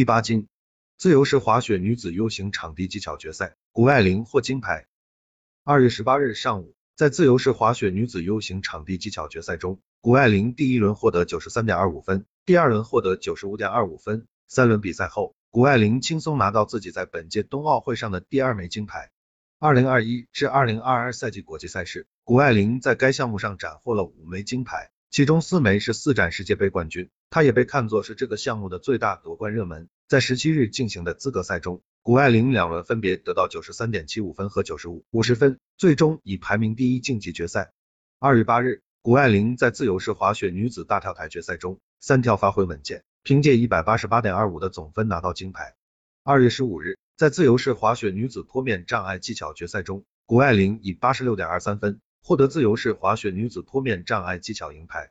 第八金。自由式滑雪女子 U 型场地技巧决赛，谷爱凌获金牌。二月十八日上午，在自由式滑雪女子 U 型场地技巧决赛中，谷爱凌第一轮获得九十三点二五分，第二轮获得九十五点二五分。三轮比赛后，谷爱凌轻松拿到自己在本届冬奥会上的第二枚金牌。二零二一至二零二二赛季国际赛事，谷爱凌在该项目上斩获了五枚金牌，其中四枚是四站世界杯冠军，她也被看作是这个项目的最大夺冠热门。在十七日进行的资格赛中，谷爱凌两轮分别得到九十三点七五分和九十五五十分，最终以排名第一晋级决赛。二月八日，谷爱凌在自由式滑雪女子大跳台决赛中，三跳发挥稳健，凭借一百八十八点二五的总分拿到金牌。二月十五日，在自由式滑雪女子坡面障碍技巧决赛中，谷爱凌以八十六点二三分获得自由式滑雪女子坡面障碍技巧银牌，